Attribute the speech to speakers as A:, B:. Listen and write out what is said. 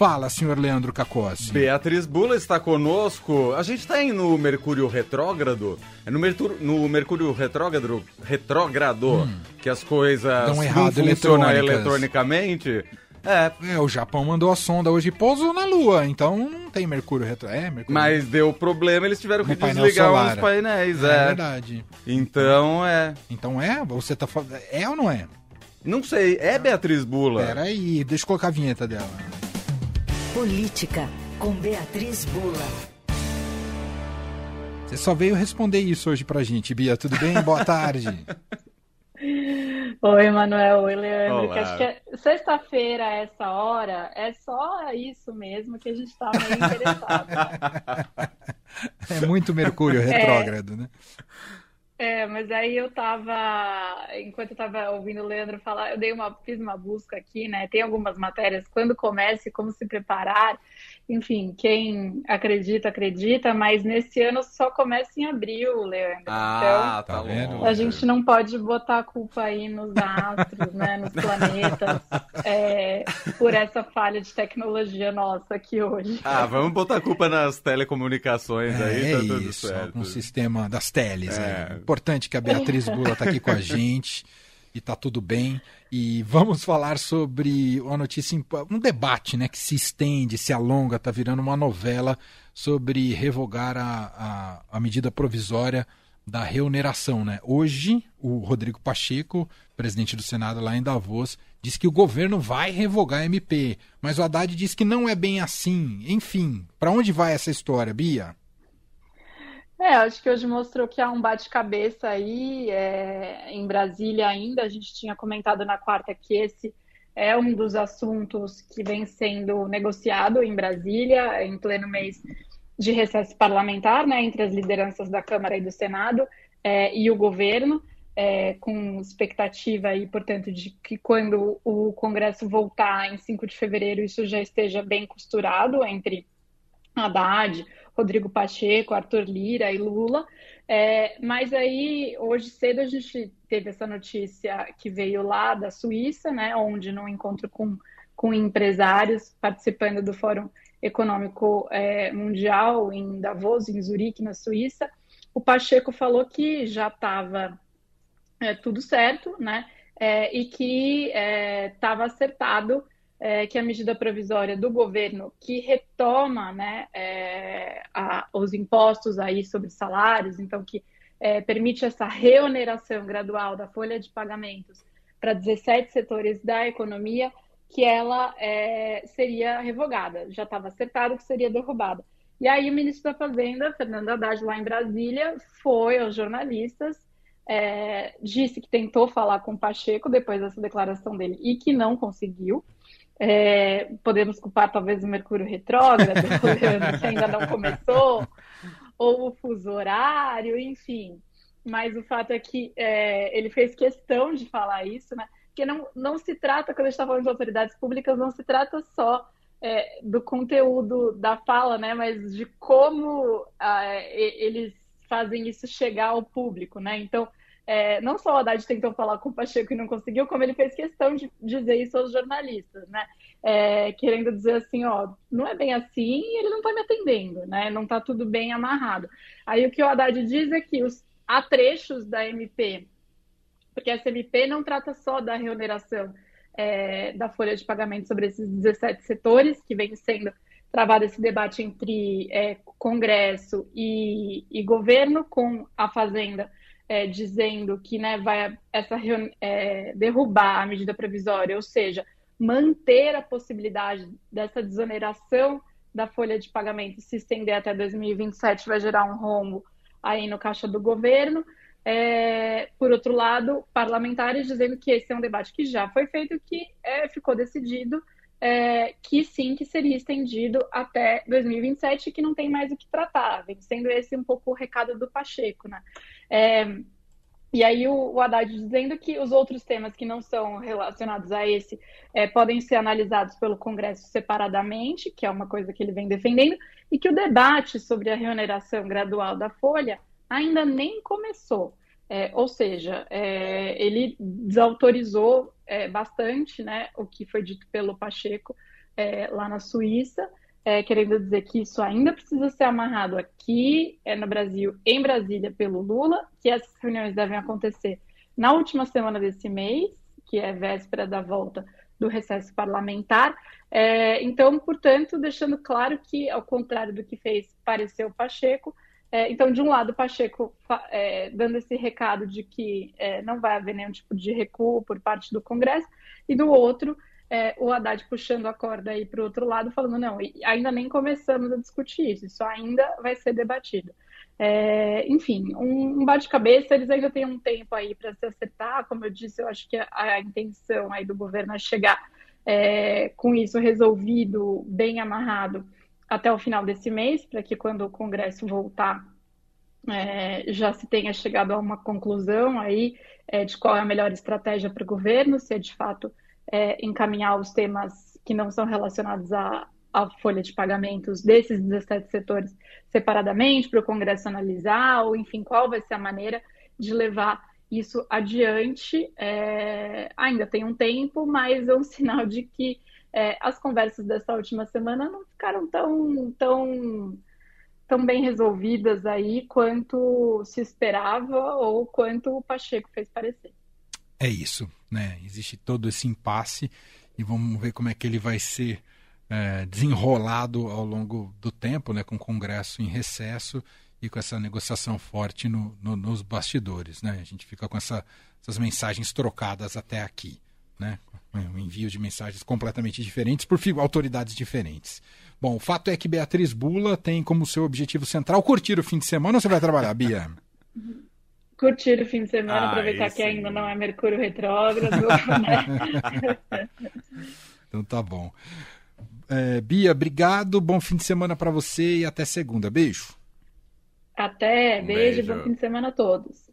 A: Fala, senhor Leandro Cacossi.
B: Beatriz Bula está conosco. A gente está no Mercúrio Retrógrado. É no, Mercúrio, no Mercúrio Retrógrado, retrógrado hum. que as coisas
A: Dão errado, não funcionam
B: eletronicamente.
A: É. é, o Japão mandou a sonda hoje e pousou na Lua, então não tem Mercúrio retro. É, Mercúrio
B: Mas deu problema, eles tiveram que desligar solar. os painéis, é.
A: É verdade.
B: Então é.
A: Então é? Você tá falando. É ou não é?
B: Não sei, é Beatriz Bula.
A: Peraí, deixa eu colocar a vinheta dela.
C: Política, com Beatriz Bula.
A: Você só veio responder isso hoje pra gente, Bia. Tudo bem? Boa tarde.
D: Oi, Manuel. Oi, Leandro. acho que é sexta-feira, a essa hora, é só isso mesmo que a gente tá meio interessado.
A: é muito Mercúrio retrógrado, é... né?
D: É, mas aí eu tava, enquanto eu tava ouvindo o Leandro falar, eu dei uma, fiz uma busca aqui, né? Tem algumas matérias, quando começa e como se preparar enfim, quem acredita, acredita, mas nesse ano só começa em abril, Leandro.
B: Ah, então, tá
D: vendo? A gente não pode botar a culpa aí nos astros, né, nos planetas, é, por essa falha de tecnologia nossa aqui hoje.
B: Ah, vamos botar a culpa nas telecomunicações
A: é,
B: aí,
A: tá é tudo isso, certo. No sistema das teles. É. Importante que a Beatriz Bula tá aqui com a gente e tá tudo bem. E vamos falar sobre uma notícia, um debate né, que se estende, se alonga, está virando uma novela sobre revogar a, a, a, medida provisória da reoneração. Né? Hoje, o Rodrigo Pacheco, presidente do Senado lá em Davos, diz que o governo vai revogar a MP, mas o Haddad diz que não é bem assim. Enfim, para onde vai essa história, Bia?
D: É, acho que hoje mostrou que há um bate-cabeça aí é, em Brasília ainda. A gente tinha comentado na quarta que esse é um dos assuntos que vem sendo negociado em Brasília, em pleno mês de recesso parlamentar, né, entre as lideranças da Câmara e do Senado é, e o governo, é, com expectativa aí, portanto, de que quando o Congresso voltar em 5 de fevereiro, isso já esteja bem costurado entre Haddad, Rodrigo Pacheco, Arthur Lira e Lula. É, mas aí, hoje cedo, a gente teve essa notícia que veio lá da Suíça, né, onde num encontro com, com empresários participando do Fórum Econômico é, Mundial em Davos, em Zurique, na Suíça, o Pacheco falou que já estava é, tudo certo, né, é, e que estava é, acertado é, que a medida provisória do governo que retoma né, é, a, os impostos aí sobre salários, então que é, permite essa reoneração gradual da folha de pagamentos para 17 setores da economia, que ela é, seria revogada. Já estava acertado que seria derrubada. E aí o ministro da Fazenda, Fernando Haddad, lá em Brasília, foi aos jornalistas, é, disse que tentou falar com Pacheco depois dessa declaração dele e que não conseguiu. É, podemos culpar talvez o Mercúrio retrógrado, que ainda não começou, ou o fuso horário, enfim. Mas o fato é que é, ele fez questão de falar isso, né? Porque não, não se trata, quando a gente está falando de autoridades públicas, não se trata só é, do conteúdo da fala, né? Mas de como ah, eles fazem isso chegar ao público, né? Então, é, não só o Haddad tentou falar com o Pacheco e não conseguiu, como ele fez questão de dizer isso aos jornalistas, né? É, querendo dizer assim, ó, não é bem assim e ele não está me atendendo, né? Não está tudo bem amarrado. Aí o que o Haddad diz é que os, há trechos da MP, porque essa MP não trata só da remuneração é, da folha de pagamento sobre esses 17 setores, que vem sendo travado esse debate entre é, Congresso e, e governo, com a Fazenda é, dizendo que né, vai essa é, derrubar a medida provisória, ou seja, manter a possibilidade dessa desoneração da folha de pagamento se estender até 2027 vai gerar um rombo aí no caixa do governo. É, por outro lado, parlamentares dizendo que esse é um debate que já foi feito, que é, ficou decidido é, que sim, que seria estendido até 2027 e que não tem mais o que tratar, sendo esse um pouco o recado do Pacheco, né? É, e aí o, o Haddad dizendo que os outros temas que não são relacionados a esse é, podem ser analisados pelo Congresso separadamente, que é uma coisa que ele vem defendendo, e que o debate sobre a reoneração gradual da folha ainda nem começou. É, ou seja, é, ele desautorizou é, bastante né, o que foi dito pelo Pacheco é, lá na Suíça, é, querendo dizer que isso ainda precisa ser amarrado aqui é, no Brasil, em Brasília, pelo Lula, que essas reuniões devem acontecer na última semana desse mês, que é véspera da volta do recesso parlamentar. É, então, portanto, deixando claro que, ao contrário do que fez parecer o Pacheco, é, então, de um lado, Pacheco é, dando esse recado de que é, não vai haver nenhum tipo de recuo por parte do Congresso, e do outro, é, o Haddad puxando a corda aí para o outro lado, falando: não, ainda nem começamos a discutir isso, isso ainda vai ser debatido. É, enfim, um, um bate-cabeça, eles ainda têm um tempo aí para se acertar. Como eu disse, eu acho que a, a intenção aí do governo é chegar é, com isso resolvido, bem amarrado, até o final desse mês, para que quando o Congresso voltar é, já se tenha chegado a uma conclusão aí é, de qual é a melhor estratégia para o governo, se é de fato é, encaminhar os temas que não são relacionados à, à folha de pagamentos desses 17 setores separadamente para o Congresso analisar, ou enfim, qual vai ser a maneira de levar isso adiante. É, ainda tem um tempo, mas é um sinal de que é, as conversas dessa última semana não ficaram tão, tão, tão bem resolvidas aí quanto se esperava ou quanto o Pacheco fez parecer.
A: É isso, né? Existe todo esse impasse e vamos ver como é que ele vai ser é, desenrolado ao longo do tempo, né? Com o Congresso em recesso e com essa negociação forte no, no, nos bastidores, né? A gente fica com essa, essas mensagens trocadas até aqui, né? Um envio de mensagens completamente diferentes por autoridades diferentes. Bom, o fato é que Beatriz Bula tem como seu objetivo central curtir o fim de semana ou você vai trabalhar, Bia?
D: curtir o fim de semana, ah, aproveitar esse... que ainda não é Mercúrio retrógrado. né?
A: então tá bom. É, Bia, obrigado, bom fim de semana para você e até segunda. Beijo.
D: Até, beijo, beijo, bom fim de semana a todos.